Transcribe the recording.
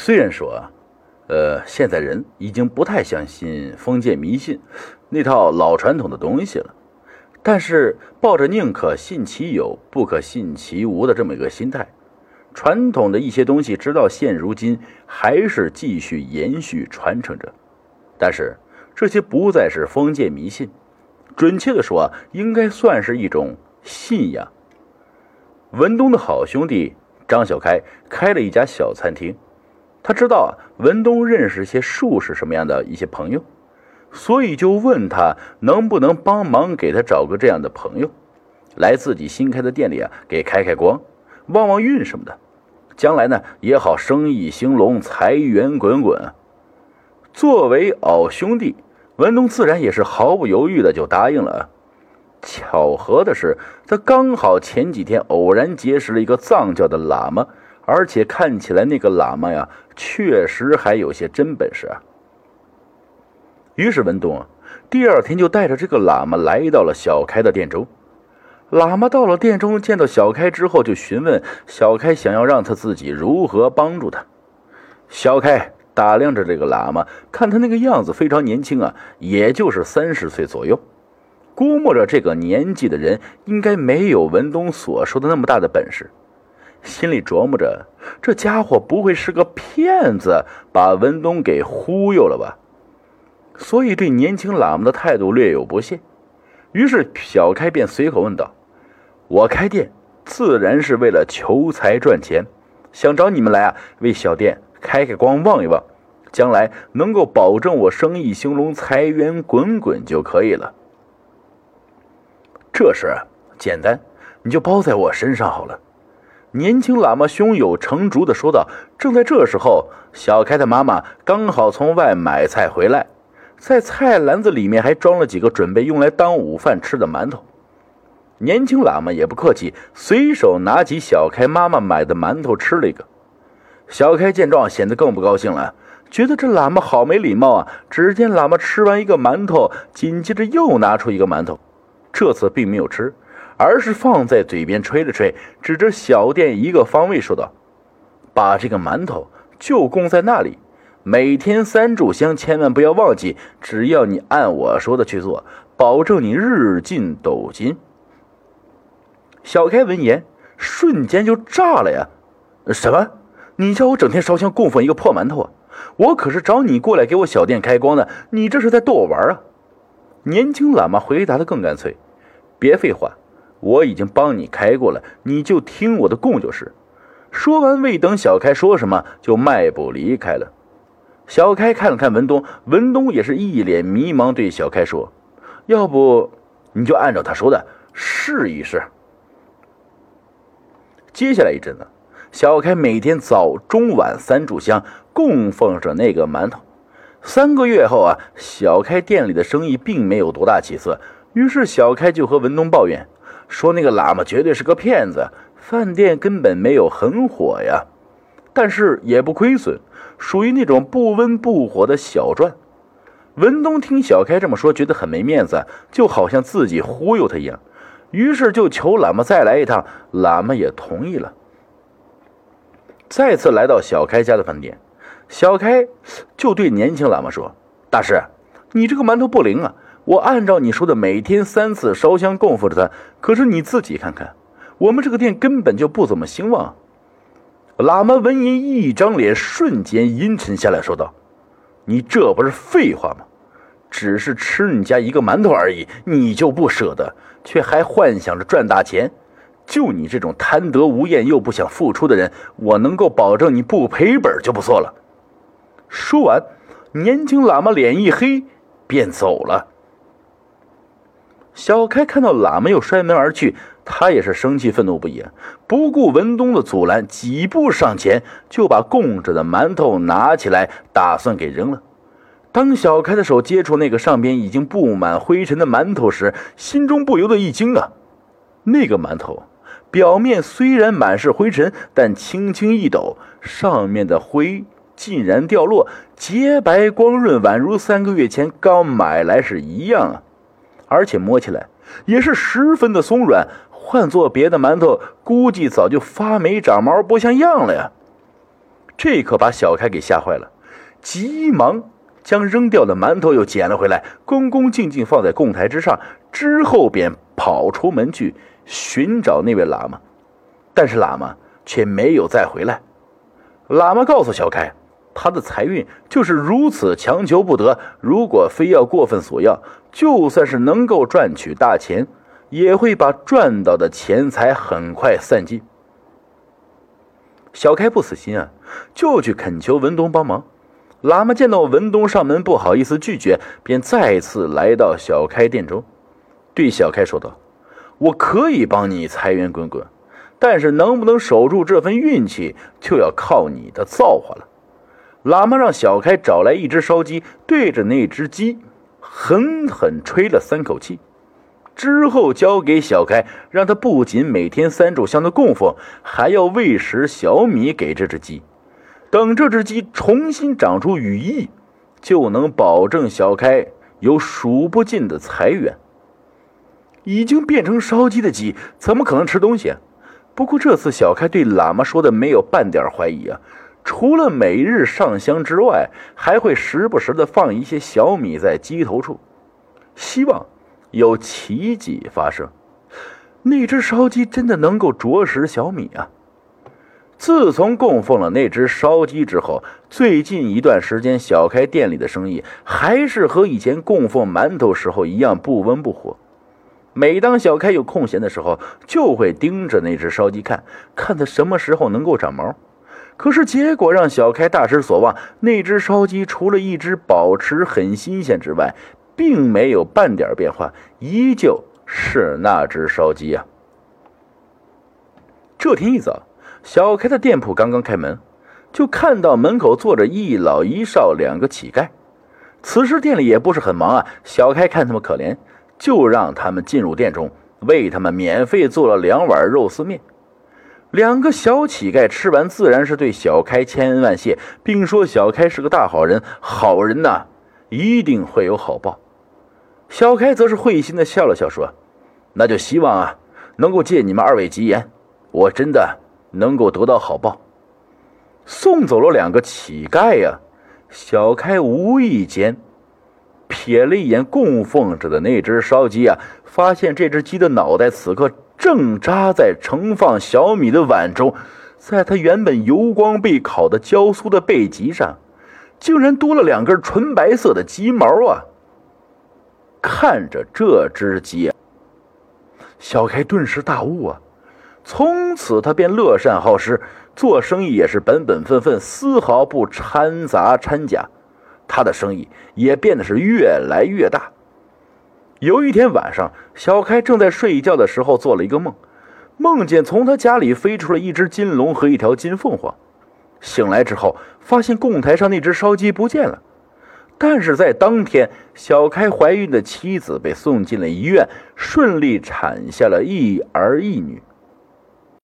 虽然说啊，呃，现在人已经不太相信封建迷信那套老传统的东西了，但是抱着宁可信其有，不可信其无的这么一个心态，传统的一些东西，直到现如今还是继续延续传承着。但是这些不再是封建迷信，准确的说，应该算是一种信仰。文东的好兄弟张小开开了一家小餐厅。他知道，文东认识些术士什么样的一些朋友，所以就问他能不能帮忙给他找个这样的朋友，来自己新开的店里啊，给开开光，旺旺运什么的，将来呢也好生意兴隆，财源滚滚。作为好兄弟，文东自然也是毫不犹豫的就答应了。巧合的是，他刚好前几天偶然结识了一个藏教的喇嘛。而且看起来那个喇嘛呀，确实还有些真本事啊。于是文东啊，第二天就带着这个喇嘛来到了小开的店中。喇嘛到了店中，见到小开之后，就询问小开想要让他自己如何帮助他。小开打量着这个喇嘛，看他那个样子非常年轻啊，也就是三十岁左右，估摸着这个年纪的人应该没有文东所说的那么大的本事。心里琢磨着，这家伙不会是个骗子，把文东给忽悠了吧？所以对年轻喇嘛的态度略有不屑。于是小开便随口问道：“我开店自然是为了求财赚钱，想找你们来啊，为小店开开光，旺一旺，将来能够保证我生意兴隆，财源滚滚就可以了。这事啊简单，你就包在我身上好了。”年轻喇嘛胸有成竹地说道。正在这时候，小开的妈妈刚好从外买菜回来，在菜篮子里面还装了几个准备用来当午饭吃的馒头。年轻喇嘛也不客气，随手拿起小开妈妈买的馒头吃了一个。小开见状，显得更不高兴了，觉得这喇嘛好没礼貌啊！只见喇嘛吃完一个馒头，紧接着又拿出一个馒头，这次并没有吃。而是放在嘴边吹了吹，指着小店一个方位说道：“把这个馒头就供在那里，每天三炷香，千万不要忘记。只要你按我说的去做，保证你日进斗金。”小开闻言，瞬间就炸了呀！“什么？你叫我整天烧香供奉一个破馒头啊？我可是找你过来给我小店开光的，你这是在逗我玩啊？”年轻喇嘛回答的更干脆：“别废话。”我已经帮你开过了，你就听我的供就是。说完，未等小开说什么，就迈步离开了。小开看了看文东，文东也是一脸迷茫，对小开说：“要不你就按照他说的试一试。”接下来一阵子，小开每天早中晚三炷香供奉着那个馒头。三个月后啊，小开店里的生意并没有多大起色，于是小开就和文东抱怨。说那个喇嘛绝对是个骗子，饭店根本没有很火呀，但是也不亏损，属于那种不温不火的小赚。文东听小开这么说，觉得很没面子，就好像自己忽悠他一样，于是就求喇嘛再来一趟，喇嘛也同意了。再次来到小开家的饭店，小开就对年轻喇嘛说：“大师，你这个馒头不灵啊。”我按照你说的每天三次烧香供奉着他，可是你自己看看，我们这个店根本就不怎么兴旺。喇嘛闻言，一张脸瞬间阴沉下来，说道：“你这不是废话吗？只是吃你家一个馒头而已，你就不舍得，却还幻想着赚大钱。就你这种贪得无厌又不想付出的人，我能够保证你不赔本就不错了。”说完，年轻喇嘛脸一黑，便走了。小开看到喇嘛又摔门而去，他也是生气愤怒不已，不顾文东的阻拦，几步上前就把供着的馒头拿起来，打算给扔了。当小开的手接触那个上边已经布满灰尘的馒头时，心中不由得一惊啊！那个馒头表面虽然满是灰尘，但轻轻一抖，上面的灰竟然掉落，洁白光润，宛如三个月前刚买来时一样啊！而且摸起来也是十分的松软，换做别的馒头，估计早就发霉长毛不像样了呀。这可把小开给吓坏了，急忙将扔掉的馒头又捡了回来，恭恭敬敬放在供台之上，之后便跑出门去寻找那位喇嘛。但是喇嘛却没有再回来。喇嘛告诉小开，他的财运就是如此强求不得，如果非要过分索要，就算是能够赚取大钱，也会把赚到的钱财很快散尽。小开不死心啊，就去恳求文东帮忙。喇嘛见到文东上门，不好意思拒绝，便再次来到小开店中，对小开说道：“我可以帮你财源滚滚，但是能不能守住这份运气，就要靠你的造化了。”喇嘛让小开找来一只烧鸡，对着那只鸡狠狠吹了三口气。之后交给小开，让他不仅每天三炷香的供奉，还要喂食小米给这只鸡。等这只鸡重新长出羽翼，就能保证小开有数不尽的财源。已经变成烧鸡的鸡，怎么可能吃东西？不过这次小开对喇嘛说的没有半点怀疑啊！除了每日上香之外，还会时不时的放一些小米在鸡头处，希望。有奇迹发生，那只烧鸡真的能够啄食小米啊！自从供奉了那只烧鸡之后，最近一段时间，小开店里的生意还是和以前供奉馒头时候一样不温不火。每当小开有空闲的时候，就会盯着那只烧鸡看，看它什么时候能够长毛。可是结果让小开大失所望，那只烧鸡除了一只保持很新鲜之外，并没有半点变化，依旧是那只烧鸡啊。这天一早，小开的店铺刚刚开门，就看到门口坐着一老一少两个乞丐。此时店里也不是很忙啊，小开看他们可怜，就让他们进入店中，为他们免费做了两碗肉丝面。两个小乞丐吃完，自然是对小开千恩万谢，并说小开是个大好人，好人呐，一定会有好报。小开则是会心的笑了笑，说：“那就希望啊，能够借你们二位吉言，我真的能够得到好报。”送走了两个乞丐呀，小开无意间瞥了一眼供奉着的那只烧鸡啊，发现这只鸡的脑袋此刻正扎在盛放小米的碗中，在他原本油光被烤的焦酥的背脊上，竟然多了两根纯白色的鸡毛啊！看着这只鸡，小开顿时大悟啊！从此他便乐善好施，做生意也是本本分分，丝毫不掺杂掺假。他的生意也变得是越来越大。有一天晚上，小开正在睡觉的时候，做了一个梦，梦见从他家里飞出了一只金龙和一条金凤凰。醒来之后，发现供台上那只烧鸡不见了。但是在当天，小开怀孕的妻子被送进了医院，顺利产下了一儿一女。